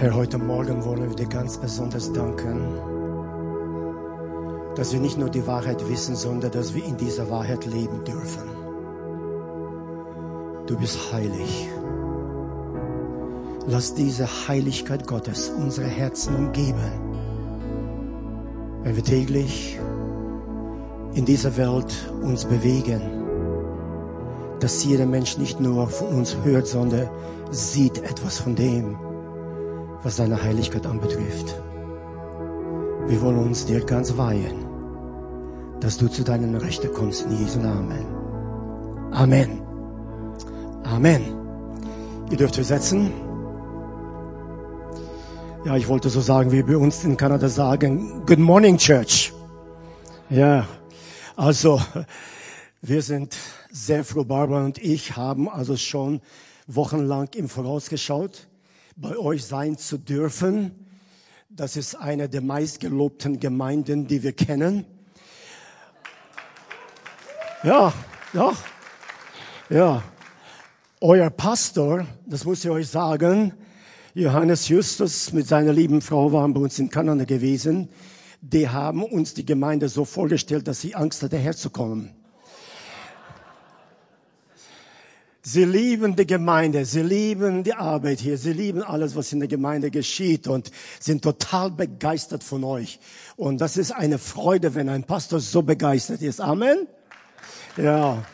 Herr, heute Morgen wollen wir dir ganz besonders danken, dass wir nicht nur die Wahrheit wissen, sondern dass wir in dieser Wahrheit leben dürfen. Du bist heilig. Lass diese Heiligkeit Gottes unsere Herzen umgeben, wenn wir täglich in dieser Welt uns bewegen, dass jeder Mensch nicht nur von uns hört, sondern sieht etwas von dem, was deine Heiligkeit anbetrifft. Wir wollen uns dir ganz weihen, dass du zu deinen Rechten kommst in Jesu Namen. Amen. Amen. Ihr dürft euch setzen. Ja, ich wollte so sagen, wie wir uns in Kanada sagen, Good Morning Church. Ja, also wir sind sehr froh, Barbara und ich haben also schon wochenlang im Voraus geschaut, bei euch sein zu dürfen. Das ist eine der meistgelobten Gemeinden, die wir kennen. Ja, ja, ja. Euer Pastor, das muss ich euch sagen, Johannes Justus mit seiner lieben Frau waren bei uns in Kanada gewesen die haben uns die Gemeinde so vorgestellt, dass sie Angst hatte, herzukommen. Sie lieben die Gemeinde, sie lieben die Arbeit hier, sie lieben alles, was in der Gemeinde geschieht und sind total begeistert von euch. Und das ist eine Freude, wenn ein Pastor so begeistert ist. Amen. Ja.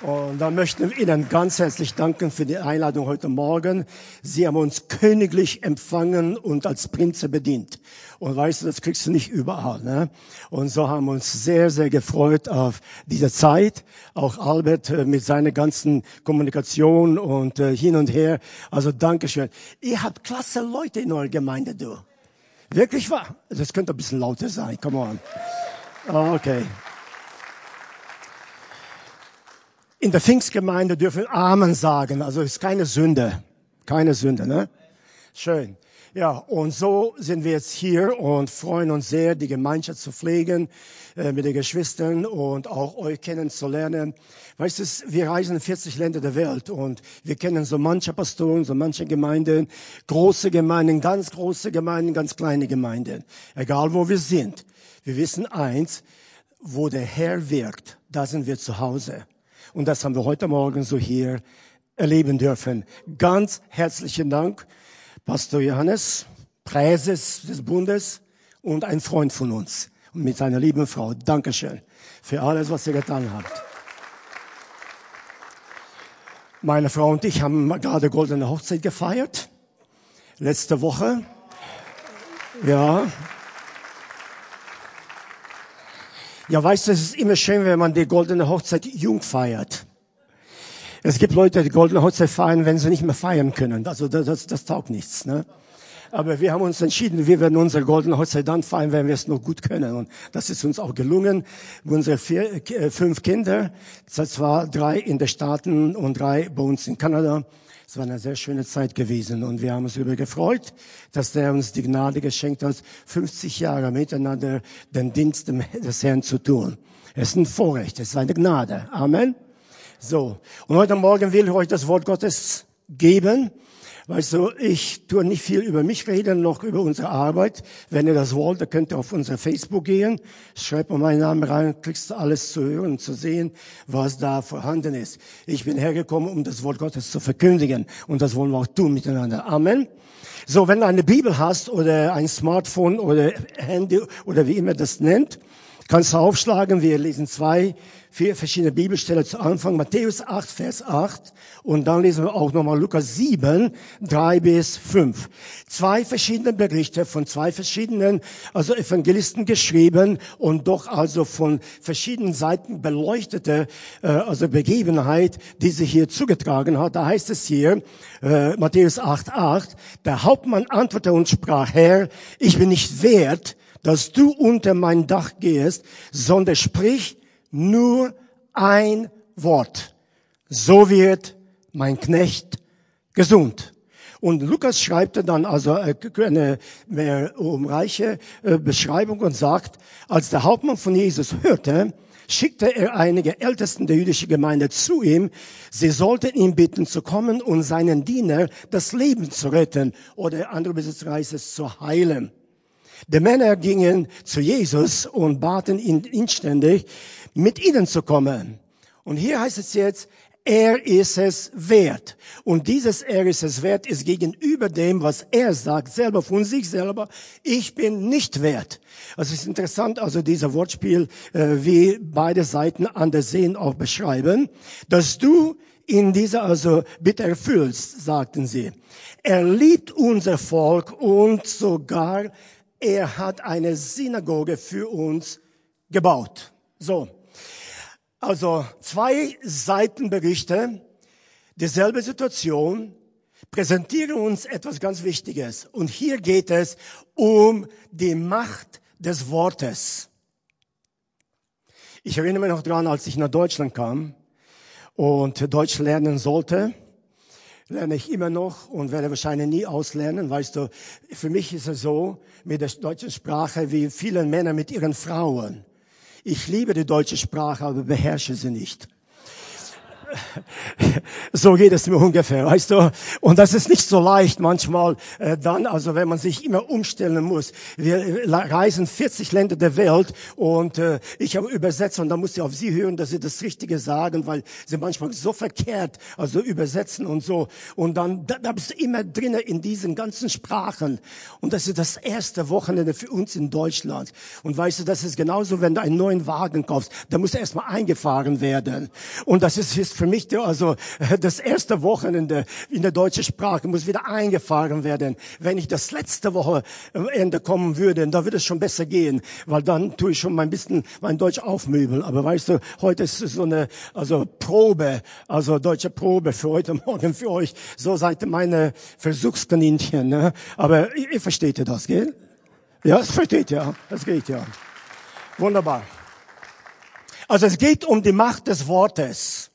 Und da möchten wir Ihnen ganz herzlich danken für die Einladung heute Morgen. Sie haben uns königlich empfangen und als Prinze bedient. Und weißt du, das kriegst du nicht überall. Ne? Und so haben wir uns sehr, sehr gefreut auf diese Zeit. Auch Albert äh, mit seiner ganzen Kommunikation und äh, hin und her. Also Dankeschön. Ihr habt klasse Leute in eurer Gemeinde, du. Wirklich wahr? Das könnte ein bisschen lauter sein. Come on. Okay. In der Pfingstgemeinde dürfen Amen sagen. Also ist keine Sünde. Keine Sünde, ne? Schön. Ja, und so sind wir jetzt hier und freuen uns sehr, die Gemeinschaft zu pflegen äh, mit den Geschwistern und auch euch kennenzulernen. Weißt du, wir reisen in 40 Länder der Welt und wir kennen so manche Pastoren, so manche Gemeinden, große Gemeinden, ganz große Gemeinden, ganz kleine Gemeinden. Egal wo wir sind. Wir wissen eins, wo der Herr wirkt, da sind wir zu Hause. Und das haben wir heute Morgen so hier erleben dürfen. Ganz herzlichen Dank, Pastor Johannes, Präses des Bundes und ein Freund von uns und mit seiner lieben Frau. Dankeschön für alles, was ihr getan habt. Meine Frau und ich haben gerade goldene Hochzeit gefeiert. Letzte Woche. Ja, Ja, weißt du, es ist immer schön, wenn man die goldene Hochzeit jung feiert. Es gibt Leute, die goldene Hochzeit feiern, wenn sie nicht mehr feiern können. Also das, das, das taugt nichts. Ne? Aber wir haben uns entschieden, wir werden unsere goldene Hochzeit dann feiern, wenn wir es noch gut können. Und das ist uns auch gelungen. Unsere vier, äh, fünf Kinder, das war drei in den Staaten und drei bei uns in Kanada. Es war eine sehr schöne Zeit gewesen und wir haben uns darüber gefreut, dass der uns die Gnade geschenkt hat, 50 Jahre miteinander den Dienst des Herrn zu tun. Es ist ein Vorrecht, es ist eine Gnade. Amen. So. Und heute Morgen will ich euch das Wort Gottes geben. Weißt du, ich tue nicht viel über mich reden, noch über unsere Arbeit. Wenn ihr das wollt, dann könnt ihr auf unser Facebook gehen, schreibt mal meinen Namen rein, kriegst alles zu hören und zu sehen, was da vorhanden ist. Ich bin hergekommen, um das Wort Gottes zu verkündigen. Und das wollen wir auch tun miteinander. Amen. So, wenn du eine Bibel hast oder ein Smartphone oder Handy oder wie immer das nennt, kannst du aufschlagen. Wir lesen zwei vier verschiedene Bibelstellen zu Anfang. Matthäus 8, Vers 8. Und dann lesen wir auch nochmal Lukas 7, 3 bis 5. Zwei verschiedene Berichte von zwei verschiedenen, also Evangelisten geschrieben und doch also von verschiedenen Seiten beleuchtete, äh, also Begebenheit, die sich hier zugetragen hat. Da heißt es hier, äh, Matthäus 8, 8, der Hauptmann antwortete und sprach, Herr, ich bin nicht wert, dass du unter mein Dach gehst, sondern sprich nur ein Wort. So wird mein Knecht gesund. Und Lukas schreibt dann also eine mehr umreiche äh, Beschreibung und sagt, als der Hauptmann von Jesus hörte, schickte er einige Ältesten der jüdischen Gemeinde zu ihm. Sie sollten ihn bitten zu kommen und seinen Diener das Leben zu retten oder andere Besitzreise zu heilen. Die Männer gingen zu Jesus und baten ihn inständig, mit ihnen zu kommen. Und hier heißt es jetzt, er ist es wert. Und dieses Er ist es wert ist gegenüber dem, was er sagt, selber von sich selber, ich bin nicht wert. Also es ist interessant, also dieser Wortspiel, äh, wie beide Seiten an der Sehen auch beschreiben, dass du in dieser also bitte erfüllst, sagten sie. Er liebt unser Volk und sogar er hat eine Synagoge für uns gebaut. So. Also zwei Seitenberichte, dieselbe Situation, präsentieren uns etwas ganz Wichtiges. Und hier geht es um die Macht des Wortes. Ich erinnere mich noch dran, als ich nach Deutschland kam und Deutsch lernen sollte, lerne ich immer noch und werde wahrscheinlich nie auslernen. Weißt du, für mich ist es so mit der deutschen Sprache wie viele Männer mit ihren Frauen. Ich liebe die deutsche Sprache, aber beherrsche sie nicht. so geht es mir ungefähr, weißt du. Und das ist nicht so leicht manchmal äh, dann, also wenn man sich immer umstellen muss. Wir reisen 40 Länder der Welt und äh, ich habe übersetzt und da muss ich auf Sie hören, dass Sie das Richtige sagen, weil Sie manchmal so verkehrt also übersetzen und so. Und dann da, da bist du immer drinnen in diesen ganzen Sprachen. Und das ist das erste Wochenende für uns in Deutschland. Und weißt du, das ist genauso, wenn du einen neuen Wagen kaufst, da muss er erstmal eingefahren werden. Und das ist, ist für mich also das erste Wochenende in der deutschen Sprache muss wieder eingefahren werden. Wenn ich das letzte Wochenende kommen würde, da würde es schon besser gehen, weil dann tue ich schon mein bisschen mein Deutsch aufmöbeln. Aber weißt du, heute ist so eine also Probe, also deutsche Probe für heute Morgen für euch. So seid ihr meine Versuchskaninchen. Ne? Aber ihr, ihr versteht ja das, gell? Ja, es versteht ja. Es geht ja. Wunderbar. Also es geht um die Macht des Wortes.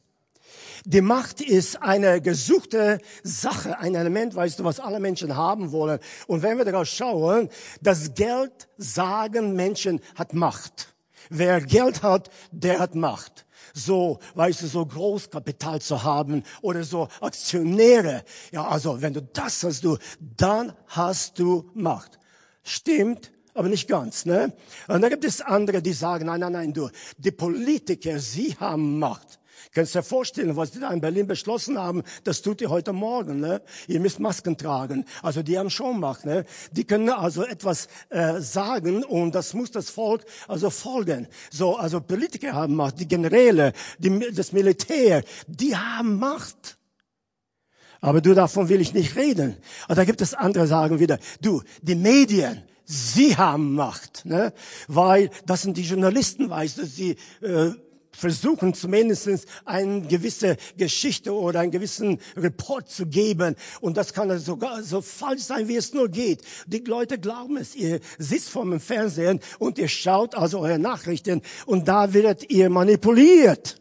Die Macht ist eine gesuchte Sache, ein Element, weißt du, was alle Menschen haben wollen. Und wenn wir darauf schauen, das Geld sagen Menschen hat Macht. Wer Geld hat, der hat Macht so, weißt du, so Großkapital zu haben oder so Aktionäre. Ja, also wenn du das hast, du, dann hast du Macht. Stimmt, aber nicht ganz, ne? Und da gibt es andere, die sagen, nein, nein, nein, du, die Politiker, sie haben Macht. Kannst du dir vorstellen, was die da in Berlin beschlossen haben? Das tut ihr heute Morgen. Ne? Ihr müsst Masken tragen. Also die haben schon Macht. Ne? Die können also etwas äh, sagen und das muss das Volk also folgen. So, also Politiker haben Macht, die Generäle, die, das Militär, die haben Macht. Aber du, davon will ich nicht reden. Und da gibt es andere sagen wieder, du, die Medien, sie haben Macht, ne? weil das sind die Journalisten, weißt du, sie äh, versuchen zumindest eine gewisse Geschichte oder einen gewissen Report zu geben. Und das kann sogar so falsch sein, wie es nur geht. Die Leute glauben es. Ihr sitzt vor dem Fernsehen und ihr schaut also eure Nachrichten und da werdet ihr manipuliert.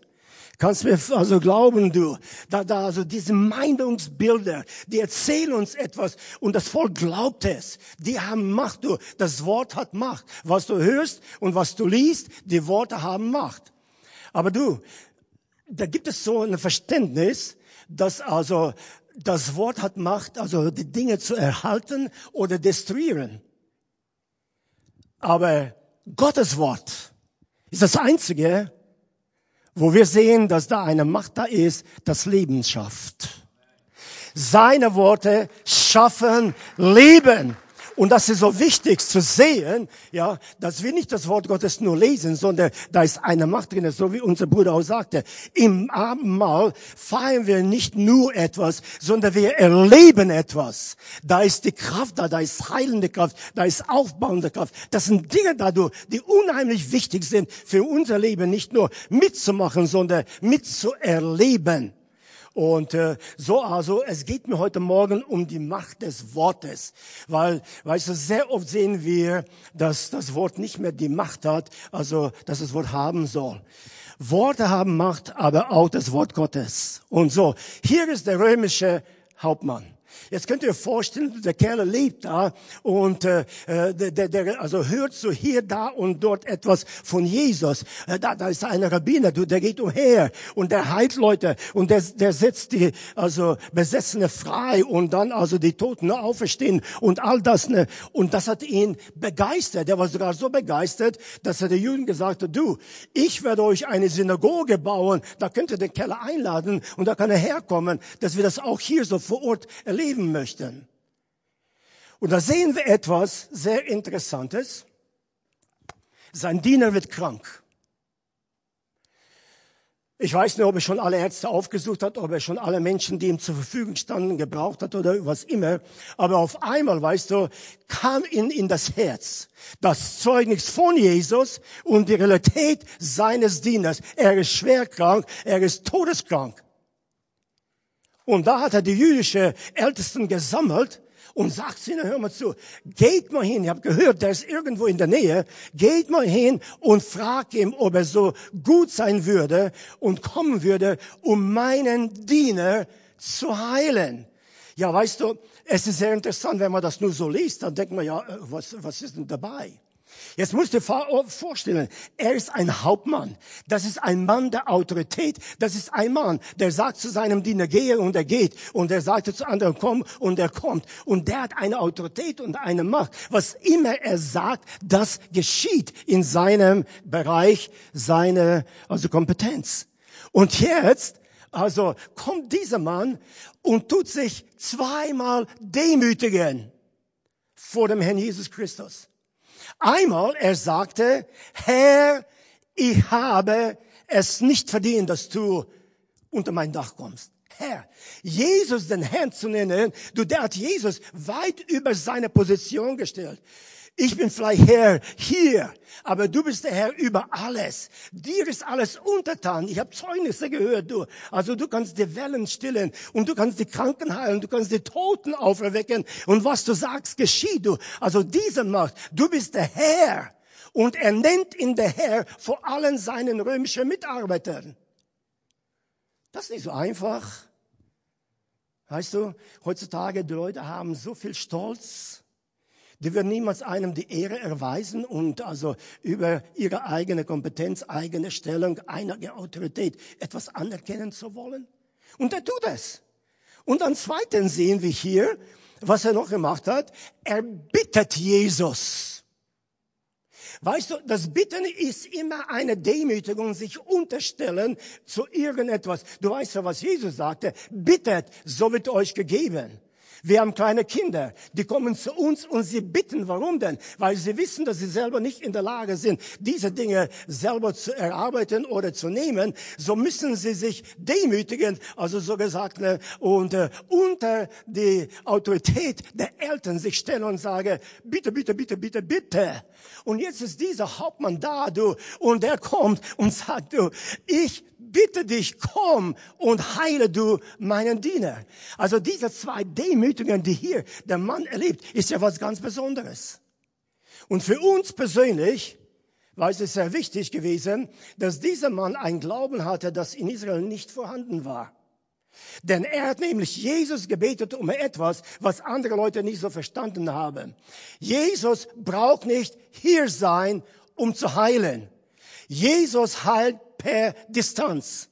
Kannst mir also glauben, du, da, da, also diese Meinungsbilder, die erzählen uns etwas und das Volk glaubt es. Die haben Macht, du. Das Wort hat Macht. Was du hörst und was du liest, die Worte haben Macht. Aber du, da gibt es so ein Verständnis, dass also das Wort hat Macht, also die Dinge zu erhalten oder destruieren. Aber Gottes Wort ist das einzige, wo wir sehen, dass da eine Macht da ist, das Leben schafft. Seine Worte schaffen Leben. Und das ist so wichtig zu sehen, ja, dass wir nicht das Wort Gottes nur lesen, sondern da ist eine Macht drin, so wie unser Bruder auch sagte. Im Abendmahl feiern wir nicht nur etwas, sondern wir erleben etwas. Da ist die Kraft da, da ist heilende Kraft, da ist aufbauende Kraft. Das sind Dinge da, die unheimlich wichtig sind für unser Leben, nicht nur mitzumachen, sondern mitzuerleben. Und äh, so also, es geht mir heute Morgen um die Macht des Wortes, weil, weißt du, sehr oft sehen wir, dass das Wort nicht mehr die Macht hat, also dass das Wort haben soll. Worte haben Macht, aber auch das Wort Gottes. Und so, hier ist der römische Hauptmann. Jetzt könnt ihr vorstellen, der Kerl lebt da und äh, äh, der, der, also hört so hier, da und dort etwas von Jesus. Äh, da, da ist ein Rabbiner, du, der geht umher und der heilt Leute und der, der setzt die also Besessene frei und dann also die Toten auferstehen und all das. Ne? Und das hat ihn begeistert. Der war sogar so begeistert, dass er den Juden gesagt hat, du, ich werde euch eine Synagoge bauen, da könnt ihr den Keller einladen und da kann er herkommen, dass wir das auch hier so vor Ort erleben leben möchten. Und da sehen wir etwas sehr Interessantes. Sein Diener wird krank. Ich weiß nicht, ob er schon alle Ärzte aufgesucht hat, ob er schon alle Menschen, die ihm zur Verfügung standen, gebraucht hat oder was immer. Aber auf einmal, weißt du, kam ihn in das Herz das Zeugnis von Jesus und die Realität seines Dieners. Er ist schwer krank, er ist todeskrank. Und da hat er die jüdische Ältesten gesammelt und sagt ihnen, hör mal zu, geht mal hin, ich habe gehört, der ist irgendwo in der Nähe, geht mal hin und fragt ihm, ob er so gut sein würde und kommen würde, um meinen Diener zu heilen. Ja, weißt du, es ist sehr interessant, wenn man das nur so liest, dann denkt man, ja, äh, was, was ist denn dabei? Jetzt musst du dir oh, vorstellen, er ist ein Hauptmann. Das ist ein Mann der Autorität. Das ist ein Mann, der sagt zu seinem Diener, gehe und er geht. Und er sagt zu anderen, komm und er kommt. Und der hat eine Autorität und eine Macht. Was immer er sagt, das geschieht in seinem Bereich, seine, also Kompetenz. Und jetzt, also kommt dieser Mann und tut sich zweimal demütigen vor dem Herrn Jesus Christus. Einmal, er sagte, Herr, ich habe es nicht verdient, dass du unter mein Dach kommst. Herr, Jesus den Herrn zu nennen, du, der hat Jesus weit über seine Position gestellt. Ich bin vielleicht Herr hier, aber du bist der Herr über alles. Dir ist alles untertan. Ich habe Zeugnisse gehört, du. Also du kannst die Wellen stillen und du kannst die Kranken heilen, du kannst die Toten auferwecken und was du sagst, geschieht, du. Also diese Macht, du bist der Herr. Und er nennt ihn der Herr vor allen seinen römischen Mitarbeitern. Das ist nicht so einfach. Weißt du, heutzutage die Leute haben so viel Stolz die werden niemals einem die Ehre erweisen und also über ihre eigene Kompetenz, eigene Stellung, eigene Autorität etwas anerkennen zu wollen. Und er tut es. Und an zweiten sehen wir hier, was er noch gemacht hat. Er bittet Jesus. Weißt du, das Bitten ist immer eine Demütigung, sich unterstellen zu irgendetwas. Du weißt ja, was Jesus sagte. Bittet, so wird euch gegeben. Wir haben kleine Kinder, die kommen zu uns und sie bitten, warum denn? Weil sie wissen, dass sie selber nicht in der Lage sind, diese Dinge selber zu erarbeiten oder zu nehmen. So müssen sie sich demütigen, also so gesagt, ne, und äh, unter die Autorität der Eltern sich stellen und sagen, bitte, bitte, bitte, bitte, bitte. Und jetzt ist dieser Hauptmann da, du, und der kommt und sagt, du, ich bitte dich, komm und heile du meinen Diener. Also diese zwei Demütigungen, die hier der Mann erlebt, ist ja was ganz Besonderes. Und für uns persönlich war es sehr wichtig gewesen, dass dieser Mann ein Glauben hatte, das in Israel nicht vorhanden war. Denn er hat nämlich Jesus gebetet um etwas, was andere Leute nicht so verstanden haben. Jesus braucht nicht hier sein, um zu heilen. Jesus heilt per Distanz.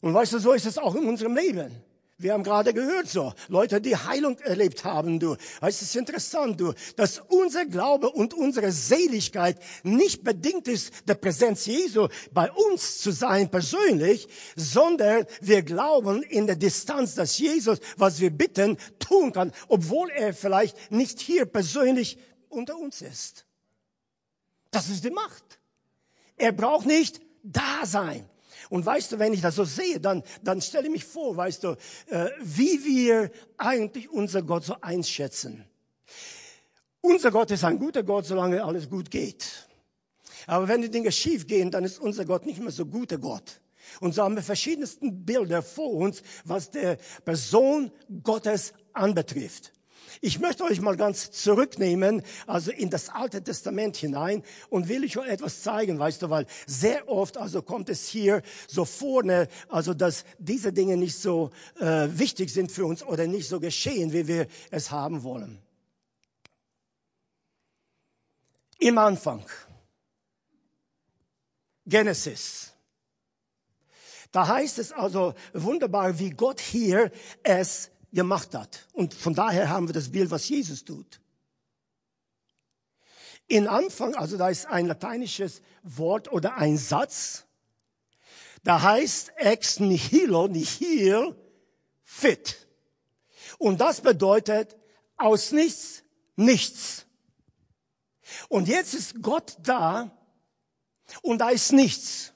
Und weißt du, so ist es auch in unserem Leben. Wir haben gerade gehört so, Leute, die Heilung erlebt haben, du. Weißt, es ist interessant, du, dass unser Glaube und unsere Seligkeit nicht bedingt ist, der Präsenz Jesu bei uns zu sein persönlich, sondern wir glauben in der Distanz, dass Jesus, was wir bitten, tun kann, obwohl er vielleicht nicht hier persönlich unter uns ist. Das ist die Macht. Er braucht nicht da sein. Und weißt du, wenn ich das so sehe, dann, dann stelle ich mich vor, weißt du, äh, wie wir eigentlich unser Gott so einschätzen. Unser Gott ist ein guter Gott, solange alles gut geht. Aber wenn die Dinge schief gehen, dann ist unser Gott nicht mehr so guter Gott. Und so haben wir verschiedensten Bilder vor uns, was der Person Gottes anbetrifft. Ich möchte euch mal ganz zurücknehmen, also in das Alte Testament hinein und will euch etwas zeigen, weißt du, weil sehr oft, also kommt es hier so vorne, also dass diese Dinge nicht so äh, wichtig sind für uns oder nicht so geschehen, wie wir es haben wollen. Im Anfang. Genesis. Da heißt es also wunderbar, wie Gott hier es gemacht hat. Und von daher haben wir das Bild, was Jesus tut. In Anfang, also da ist ein lateinisches Wort oder ein Satz, da heißt ex nihilo, nihil, fit. Und das bedeutet aus nichts, nichts. Und jetzt ist Gott da und da ist nichts.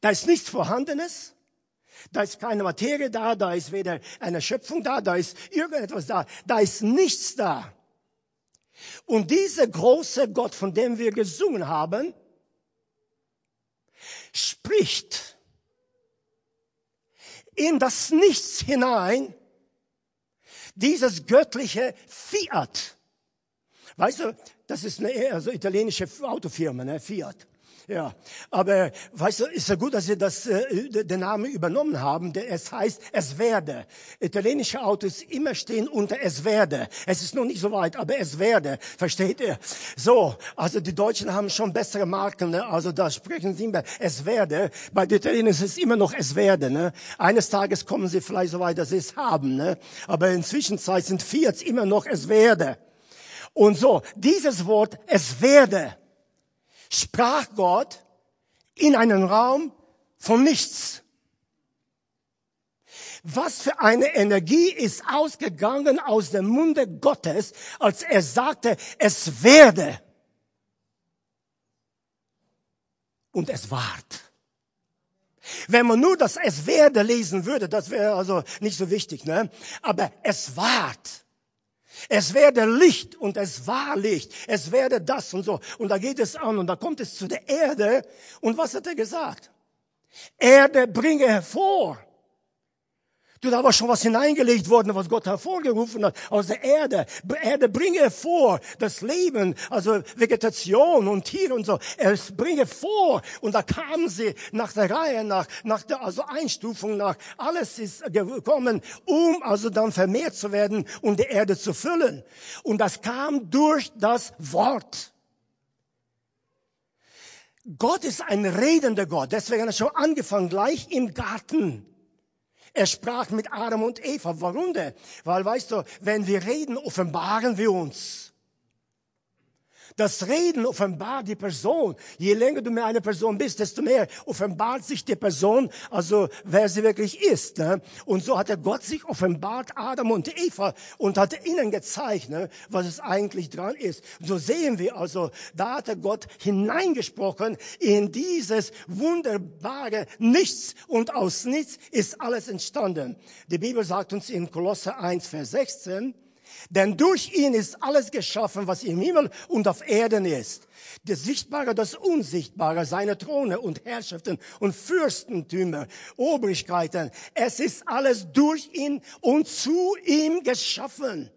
Da ist nichts Vorhandenes. Da ist keine Materie da, da ist weder eine Schöpfung da, da ist irgendetwas da, da ist nichts da. Und dieser große Gott, von dem wir gesungen haben, spricht in das Nichts hinein dieses göttliche Fiat. Weißt du, das ist eine also italienische Autofirma, ne? Fiat. Ja, aber weißt du, ist ja gut, dass Sie das, äh, den Namen übernommen haben, denn es heißt, es werde. Italienische Autos immer stehen unter es werde. Es ist noch nicht so weit, aber es werde. Versteht ihr? So, also die Deutschen haben schon bessere Marken, ne? also da sprechen sie immer es werde. Bei den Italienern ist es immer noch es werde. Ne? Eines Tages kommen sie vielleicht so weit, dass sie es haben. Ne? Aber in Zwischenzeit sind Fiat immer noch es werde. Und so, dieses Wort es werde sprach Gott in einen Raum von nichts. Was für eine Energie ist ausgegangen aus dem Munde Gottes, als er sagte, es werde. Und es ward. Wenn man nur das Es werde lesen würde, das wäre also nicht so wichtig, ne? Aber es ward. Es werde Licht und es war Licht. Es werde das und so. Und da geht es an und da kommt es zu der Erde. Und was hat er gesagt? Erde bringe hervor. Du, da war schon was hineingelegt worden, was Gott hervorgerufen hat aus der Erde. Erde bringe hervor das Leben, also Vegetation und Tiere und so. Es bringe vor. Und da kamen sie nach der Reihe, nach, nach der also Einstufung, nach alles ist gekommen, um also dann vermehrt zu werden und die Erde zu füllen. Und das kam durch das Wort. Gott ist ein redender Gott. Deswegen hat er schon angefangen, gleich im Garten. Er sprach mit Adam und Eva. Warum denn? Weil, weißt du, wenn wir reden, offenbaren wir uns. Das Reden offenbart die Person. Je länger du mit einer Person bist, desto mehr offenbart sich die Person, also wer sie wirklich ist. Ne? Und so hat der Gott sich offenbart, Adam und Eva, und hat ihnen gezeigt, ne, was es eigentlich dran ist. So sehen wir also, da hat der Gott hineingesprochen in dieses wunderbare Nichts und aus Nichts ist alles entstanden. Die Bibel sagt uns in Kolosse 1, Vers 16, denn durch ihn ist alles geschaffen, was im Himmel und auf Erden ist. Das Sichtbare, das Unsichtbare, seine Throne und Herrschaften und Fürstentümer, Obrigkeiten. Es ist alles durch ihn und zu ihm geschaffen.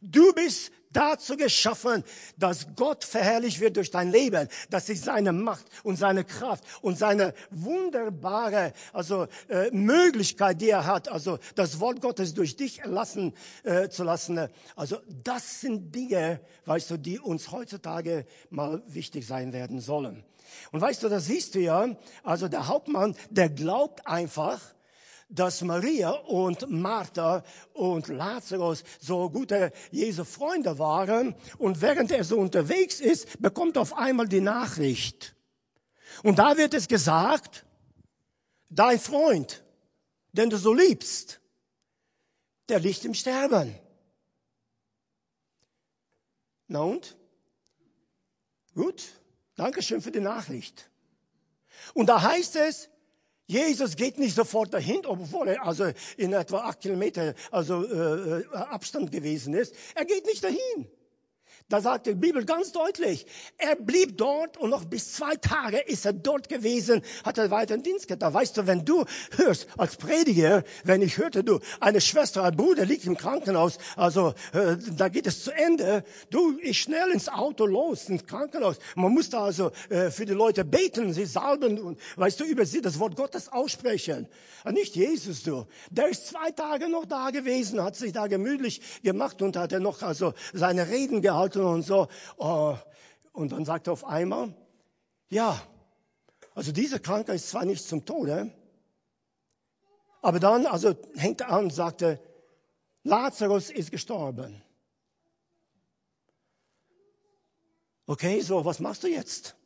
Du bist dazu geschaffen, dass Gott verherrlicht wird durch dein Leben, dass sich seine Macht und seine Kraft und seine wunderbare also äh, Möglichkeit, die er hat, also das Wort Gottes durch dich erlassen äh, zu lassen. Also das sind Dinge, weißt du, die uns heutzutage mal wichtig sein werden sollen. Und weißt du, das siehst du ja, also der Hauptmann, der glaubt einfach, dass Maria und Martha und Lazarus so gute Jesu Freunde waren. Und während er so unterwegs ist, bekommt auf einmal die Nachricht. Und da wird es gesagt, dein Freund, den du so liebst, der liegt im Sterben. Na und? Gut, Dankeschön für die Nachricht. Und da heißt es, Jesus geht nicht sofort dahin, obwohl er also in etwa acht Kilometer also äh, äh, Abstand gewesen ist. Er geht nicht dahin. Da sagt die Bibel ganz deutlich, er blieb dort und noch bis zwei Tage ist er dort gewesen, hat er weiter Dienst getan. Weißt du, wenn du hörst als Prediger, wenn ich hörte, du, eine Schwester, ein Bruder liegt im Krankenhaus, also äh, da geht es zu Ende, du, ich schnell ins Auto los, ins Krankenhaus. Man muss da also äh, für die Leute beten, sie salben und, weißt du, über sie das Wort Gottes aussprechen. Und nicht Jesus, du. Der ist zwei Tage noch da gewesen, hat sich da gemütlich gemacht und hat er noch also seine Reden gehalten Garten und so. Oh, und dann sagt er auf einmal, ja, also diese Krankheit ist zwar nicht zum Tode, aber dann, also hängt er an und sagte, Lazarus ist gestorben. Okay, so, was machst du jetzt?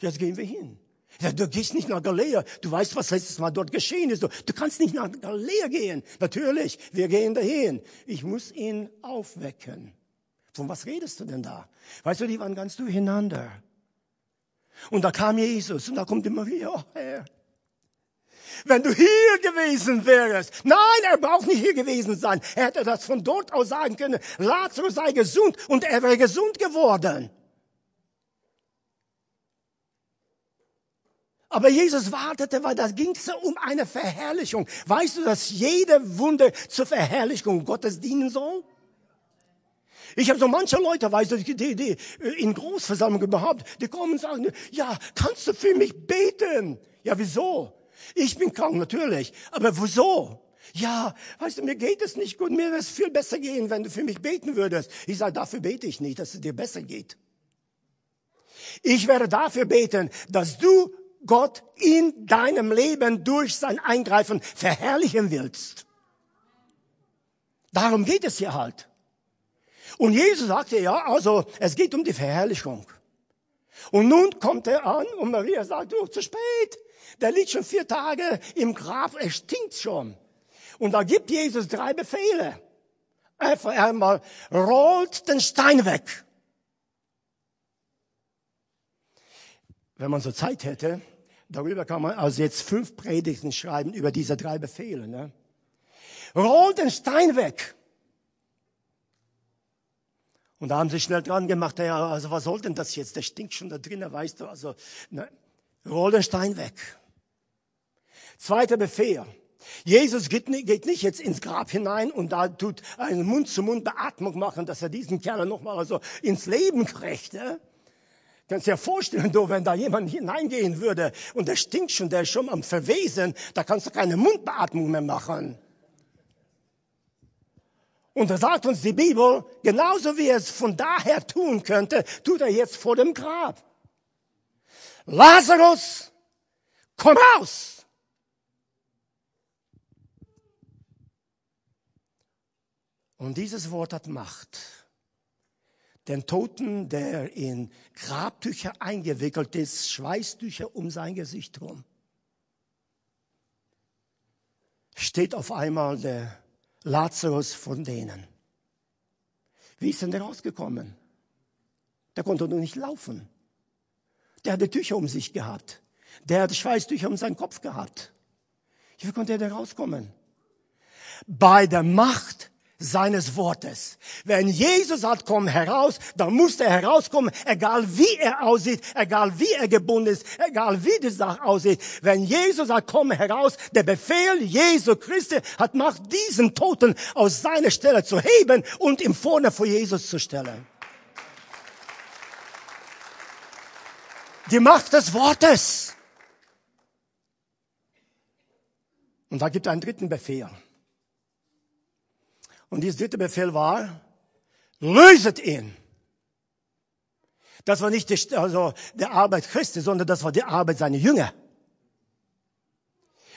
Jetzt gehen wir hin. Ja, du gehst nicht nach Galiläa. Du weißt, was letztes Mal dort geschehen ist. Du, du kannst nicht nach Galiläa gehen. Natürlich, wir gehen dahin. Ich muss ihn aufwecken. Von was redest du denn da? Weißt du, die waren ganz durcheinander. Und da kam Jesus und da kommt immer wieder, oh Herr, wenn du hier gewesen wärst. Nein, er braucht nicht hier gewesen sein. Er hätte das von dort aus sagen können. Lazarus sei gesund und er wäre gesund geworden. Aber Jesus wartete, weil da ging es um eine Verherrlichung. Weißt du, dass jede Wunde zur Verherrlichung Gottes dienen soll? Ich habe so manche Leute, weißt du, die, die, äh, in Großversammlungen überhaupt, die kommen und sagen, ja, kannst du für mich beten? Ja, wieso? Ich bin krank, natürlich. Aber wieso? Ja, weißt du, mir geht es nicht gut. Mir wäre es viel besser gehen, wenn du für mich beten würdest. Ich sage, dafür bete ich nicht, dass es dir besser geht. Ich werde dafür beten, dass du Gott in deinem Leben durch sein Eingreifen verherrlichen willst. Darum geht es hier halt. Und Jesus sagte, ja, also es geht um die Verherrlichung. Und nun kommt er an und Maria sagt, du, zu spät. Der liegt schon vier Tage im Grab, er stinkt schon. Und da gibt Jesus drei Befehle. Einfach einmal, rollt den Stein weg. Wenn man so Zeit hätte, darüber kann man also jetzt fünf Predigten schreiben über diese drei Befehle. Ne? Rollt den Stein weg. Und da haben sie schnell dran gemacht, ja, also was soll denn das jetzt? Der stinkt schon da drinnen, weißt du, also, ne, roll den Stein weg. Zweiter Befehl. Jesus geht nicht, jetzt ins Grab hinein und da tut eine Mund-zu-Mund-Beatmung machen, dass er diesen Kerl nochmal also ins Leben kriegt. Ne? Kannst dir vorstellen, du, wenn da jemand hineingehen würde und der stinkt schon, der ist schon am Verwesen, da kannst du keine Mundbeatmung mehr machen. Und da sagt uns die Bibel, genauso wie er es von daher tun könnte, tut er jetzt vor dem Grab. Lazarus, komm raus! Und dieses Wort hat Macht. Den Toten, der in Grabtücher eingewickelt ist, Schweißtücher um sein Gesicht rum, steht auf einmal der Lazarus von denen. Wie ist denn der rausgekommen? Der konnte nur nicht laufen. Der hatte Tücher um sich gehabt. Der hatte Schweißtücher um seinen Kopf gehabt. Wie konnte er denn rauskommen? Bei der Macht seines Wortes. Wenn Jesus sagt, komm heraus, dann muss er herauskommen, egal wie er aussieht, egal wie er gebunden ist, egal wie die Sache aussieht. Wenn Jesus sagt, komm heraus, der Befehl Jesu Christi hat Macht, diesen Toten aus seiner Stelle zu heben und ihm vorne vor Jesus zu stellen. Die Macht des Wortes. Und da gibt es einen dritten Befehl. Und dieser dritte Befehl war, löset ihn. Das war nicht die, also der Arbeit Christi, sondern das war die Arbeit seiner Jünger.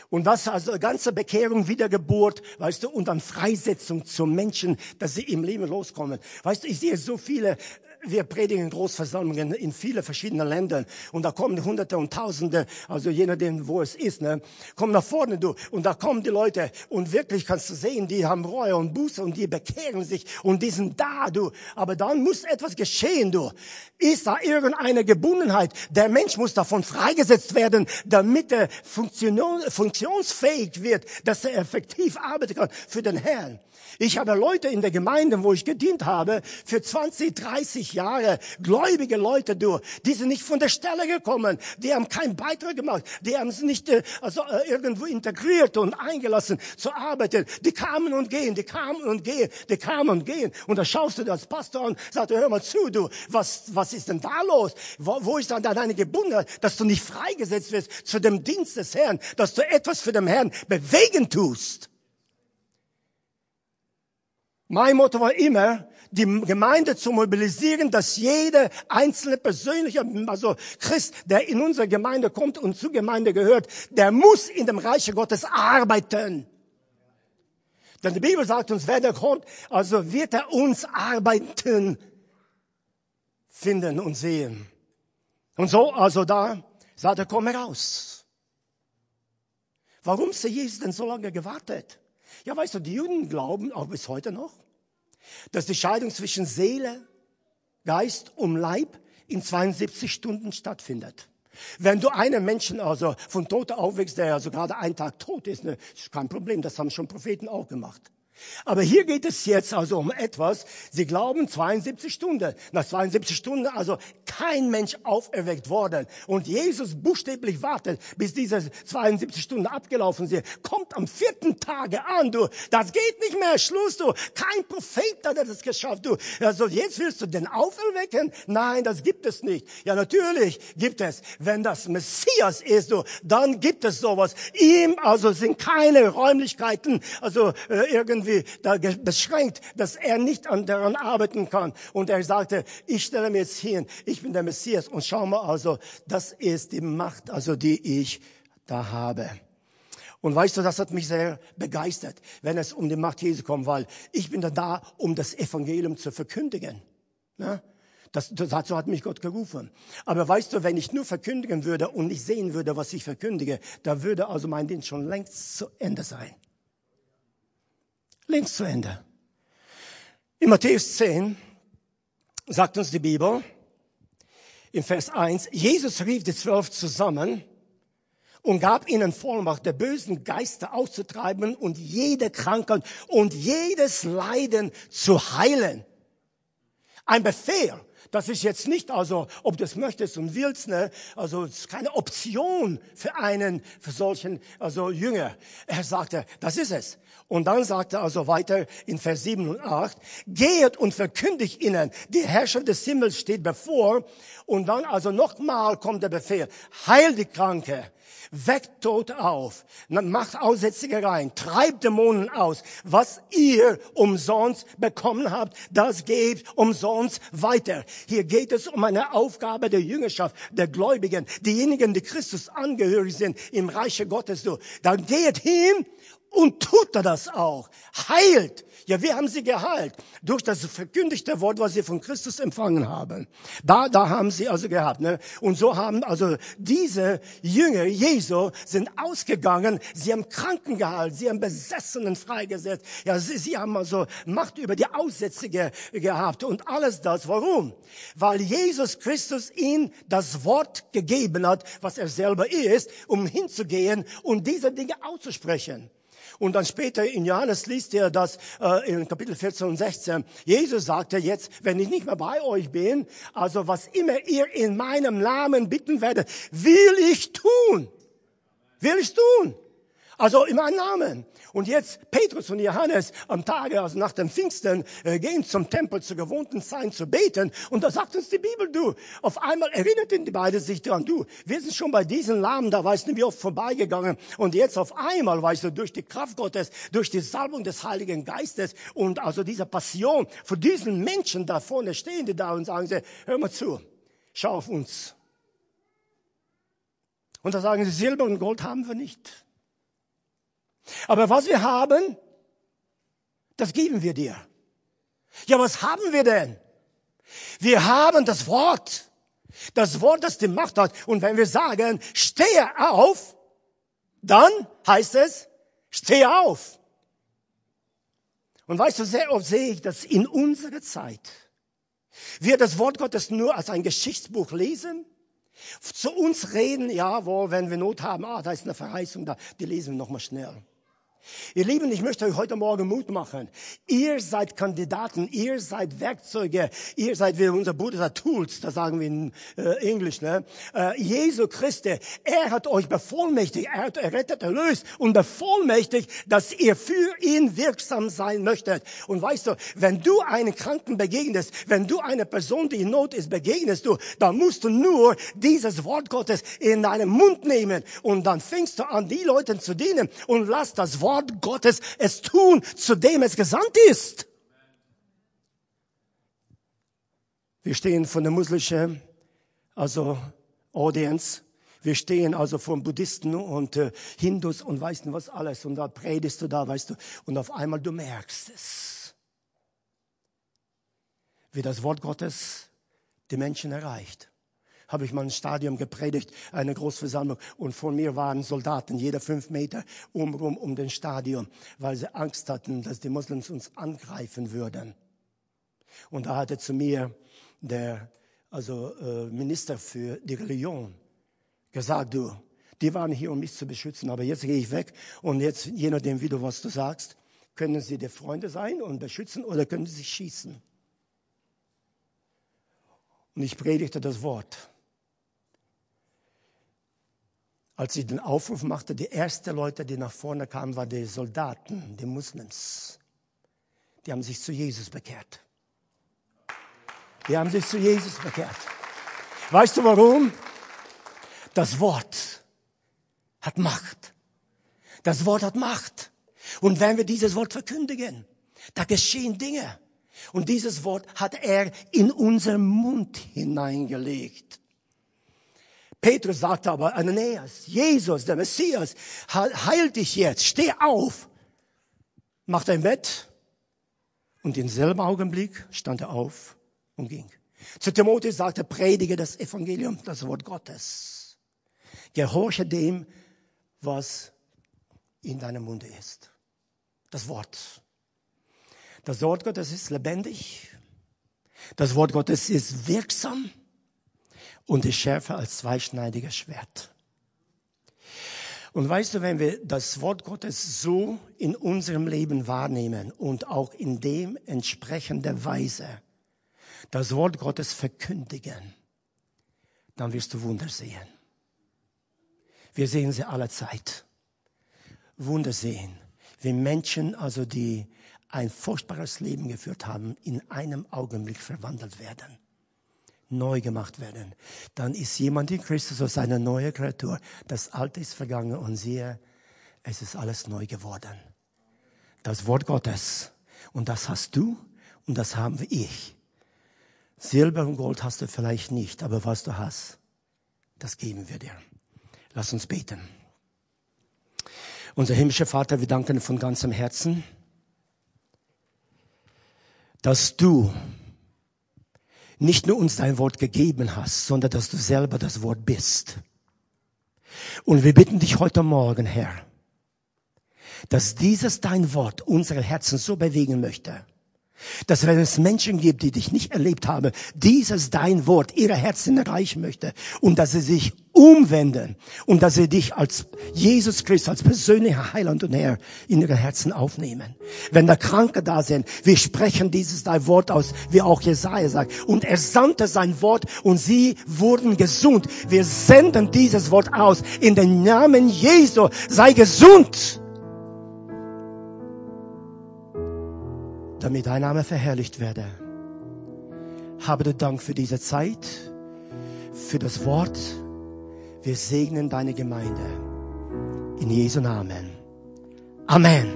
Und was also ganze Bekehrung, Wiedergeburt, weißt du, und dann Freisetzung zum Menschen, dass sie im Leben loskommen. Weißt du, ich sehe so viele wir predigen Großversammlungen in viele verschiedene Ländern und da kommen Hunderte und Tausende, also je nachdem, wo es ist, ne, kommen nach vorne, du, und da kommen die Leute und wirklich kannst du sehen, die haben Reue und Buße und die bekehren sich und die sind da, du. Aber dann muss etwas geschehen, du. Ist da irgendeine Gebundenheit? Der Mensch muss davon freigesetzt werden, damit er funktionsfähig wird, dass er effektiv arbeiten kann für den Herrn. Ich habe Leute in der Gemeinde, wo ich gedient habe, für 20, 30 Jahre, gläubige Leute, du, die sind nicht von der Stelle gekommen, die haben keinen Beitrag gemacht, die haben es nicht äh, also, äh, irgendwo integriert und eingelassen zu arbeiten. Die kamen und gehen, die kamen und gehen, die kamen und gehen. Und da schaust du das Pastor an, sagst, hör mal zu, du, was, was ist denn da los? Wo, wo ist dann deine Gebundenheit, dass du nicht freigesetzt wirst zu dem Dienst des Herrn, dass du etwas für den Herrn bewegen tust? Mein Motto war immer, die Gemeinde zu mobilisieren, dass jede einzelne persönliche, also Christ, der in unsere Gemeinde kommt und zur Gemeinde gehört, der muss in dem Reich Gottes arbeiten. Denn die Bibel sagt uns, wer der kommt, also wird er uns arbeiten finden und sehen. Und so, also da, sagt er, komm heraus. Warum ist Jesus denn so lange gewartet? Ja, weißt du, die Juden glauben auch bis heute noch, dass die Scheidung zwischen Seele, Geist und Leib in 72 Stunden stattfindet. Wenn du einen Menschen also von Toten aufwächst, der also gerade einen Tag tot ist, ne, ist kein Problem, das haben schon Propheten auch gemacht. Aber hier geht es jetzt also um etwas. Sie glauben 72 Stunden. Nach 72 Stunden also kein Mensch auferweckt worden. Und Jesus buchstäblich wartet, bis diese 72 Stunden abgelaufen sind. Kommt am vierten Tage an, du. Das geht nicht mehr. Schluss, du. Kein Prophet hat das geschafft, du. Also jetzt willst du den auferwecken? Nein, das gibt es nicht. Ja, natürlich gibt es. Wenn das Messias ist, du, dann gibt es sowas. Ihm also sind keine Räumlichkeiten, also äh, irgendwie irgendwie da beschränkt, dass er nicht an daran arbeiten kann. Und er sagte, ich stelle mir jetzt hin, ich bin der Messias und schau mal also, das ist die Macht, also die ich da habe. Und weißt du, das hat mich sehr begeistert, wenn es um die Macht Jesu kommt, weil ich bin da da, um das Evangelium zu verkündigen. Ne? Das, dazu hat mich Gott gerufen. Aber weißt du, wenn ich nur verkündigen würde und nicht sehen würde, was ich verkündige, da würde also mein Dienst schon längst zu Ende sein links zu Ende. In Matthäus 10 sagt uns die Bibel, in Vers 1, Jesus rief die Zwölf zusammen und gab ihnen Vollmacht, der bösen Geister auszutreiben und jede Krankheit und jedes Leiden zu heilen. Ein Befehl. Das ist jetzt nicht, also, ob du es möchtest und willst, ne? Also, es ist keine Option für einen, für solchen, also, Jünger. Er sagte, das ist es. Und dann sagte er also weiter in Vers 7 und 8, geht und verkündigt ihnen, die Herrschaft des Himmels steht bevor. Und dann also nochmal kommt der Befehl, heil die Kranke, weckt tot auf, macht Aussätzige rein, treibt Dämonen aus. Was ihr umsonst bekommen habt, das gebt umsonst weiter. Hier geht es um eine Aufgabe der Jüngerschaft, der Gläubigen, diejenigen, die Christus angehörig sind im Reiche Gottes. Dann geht hin und tut er das auch. Heilt. Ja, wir haben sie geheilt. Durch das verkündigte Wort, was sie von Christus empfangen haben. Da, da haben sie also gehabt. Ne? Und so haben also diese Jünger Jesu sind ausgegangen. Sie haben Kranken geheilt. Sie haben Besessenen freigesetzt. Ja, sie, sie haben also Macht über die Aussätzige gehabt. Und alles das. Warum? Weil Jesus Christus ihnen das Wort gegeben hat, was er selber ist, um hinzugehen und diese Dinge auszusprechen. Und dann später in Johannes liest er das äh, in Kapitel 14 und 16. Jesus sagte jetzt, wenn ich nicht mehr bei euch bin, also was immer ihr in meinem Namen bitten werdet, will ich tun. Will ich tun. Also meinem Namen. Und jetzt Petrus und Johannes am Tage, also nach dem Pfingsten, äh, gehen zum Tempel zur gewohnten Zeit zu beten. Und da sagt uns die Bibel, du, auf einmal erinnerten die beiden sich daran, du, wir sind schon bei diesen Lahmen, da weißt du, wie oft vorbeigegangen. Und jetzt auf einmal, weißt du, durch die Kraft Gottes, durch die Salbung des Heiligen Geistes und also dieser Passion, für diesen Menschen da vorne stehen die da und sagen sie, hör mal zu, schau auf uns. Und da sagen sie, Silber und Gold haben wir nicht. Aber was wir haben, das geben wir dir. Ja, was haben wir denn? Wir haben das Wort. Das Wort, das die Macht hat. Und wenn wir sagen, stehe auf, dann heißt es, stehe auf. Und weißt du, sehr oft sehe ich, dass in unserer Zeit wir das Wort Gottes nur als ein Geschichtsbuch lesen, zu uns reden, ja, wo, wenn wir Not haben, ah, da ist eine Verheißung da, die lesen wir nochmal schnell. Ihr Lieben, ich möchte euch heute Morgen Mut machen. Ihr seid Kandidaten, ihr seid Werkzeuge, ihr seid, wie unser Bruder sagt, Tools, das sagen wir in äh, Englisch, ne? Äh, Jesu Christi, er hat euch bevollmächtigt, er hat errettet, erlöst und bevollmächtigt, dass ihr für ihn wirksam sein möchtet. Und weißt du, wenn du einen Kranken begegnest, wenn du eine Person, die in Not ist, begegnest du, dann musst du nur dieses Wort Gottes in deinen Mund nehmen und dann fängst du an, die Leute zu dienen und lass das Wort Wort Gottes es tun, zu dem es gesandt ist. Wir stehen von der muslimischen, also Audience. Wir stehen also von Buddhisten und äh, Hindus und weißt du was alles. Und da predigst du da, weißt du. Und auf einmal du merkst es. Wie das Wort Gottes die Menschen erreicht habe ich mal ein Stadion gepredigt, eine Großversammlung. Und vor mir waren Soldaten, jeder fünf Meter umrum um den Stadion, weil sie Angst hatten, dass die Moslems uns angreifen würden. Und da hatte zu mir der also äh, Minister für die Religion gesagt, du, die waren hier, um mich zu beschützen, aber jetzt gehe ich weg und jetzt, je nachdem, wie du was du sagst, können sie dir Freunde sein und beschützen oder können sie schießen. Und ich predigte das Wort als ich den Aufruf machte, die ersten Leute, die nach vorne kamen, waren die Soldaten, die Muslims. Die haben sich zu Jesus bekehrt. Die haben sich zu Jesus bekehrt. Weißt du warum? Das Wort hat Macht. Das Wort hat Macht. Und wenn wir dieses Wort verkündigen, da geschehen Dinge. Und dieses Wort hat er in unseren Mund hineingelegt. Petrus sagte aber, Ananias, Jesus, der Messias, heil dich jetzt, steh auf, mach dein Bett. Und in selben Augenblick stand er auf und ging. Zu Timotheus sagte, predige das Evangelium, das Wort Gottes. Gehorche dem, was in deinem Munde ist. Das Wort. Das Wort Gottes ist lebendig. Das Wort Gottes ist wirksam und ist schärfer als zweischneidiges Schwert. Und weißt du, wenn wir das Wort Gottes so in unserem Leben wahrnehmen und auch in dem entsprechende Weise das Wort Gottes verkündigen, dann wirst du Wunder sehen. Wir sehen sie alle Zeit. Wunder sehen, wie Menschen, also die ein furchtbares Leben geführt haben, in einem Augenblick verwandelt werden neu gemacht werden. Dann ist jemand in Christus als eine neue Kreatur. Das Alte ist vergangen und siehe, es ist alles neu geworden. Das Wort Gottes. Und das hast du und das haben ich. Silber und Gold hast du vielleicht nicht, aber was du hast, das geben wir dir. Lass uns beten. Unser himmlischer Vater, wir danken von ganzem Herzen, dass du nicht nur uns dein Wort gegeben hast, sondern dass du selber das Wort bist. Und wir bitten dich heute Morgen, Herr, dass dieses dein Wort unsere Herzen so bewegen möchte, dass wenn es Menschen gibt, die dich nicht erlebt haben, dieses dein Wort ihre Herzen erreichen möchte und dass sie sich umwenden und dass sie dich als Jesus Christus, als persönlicher Heiland und Herr in ihre Herzen aufnehmen. Wenn da Kranke da sind, wir sprechen dieses dein Wort aus, wie auch Jesaja sagt. Und er sandte sein Wort und sie wurden gesund. Wir senden dieses Wort aus in den Namen Jesu. Sei gesund. damit dein Name verherrlicht werde. Habe Dank für diese Zeit, für das Wort. Wir segnen deine Gemeinde. In Jesu Namen. Amen.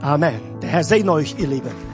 Amen. Der Herr segne euch, ihr Lieben.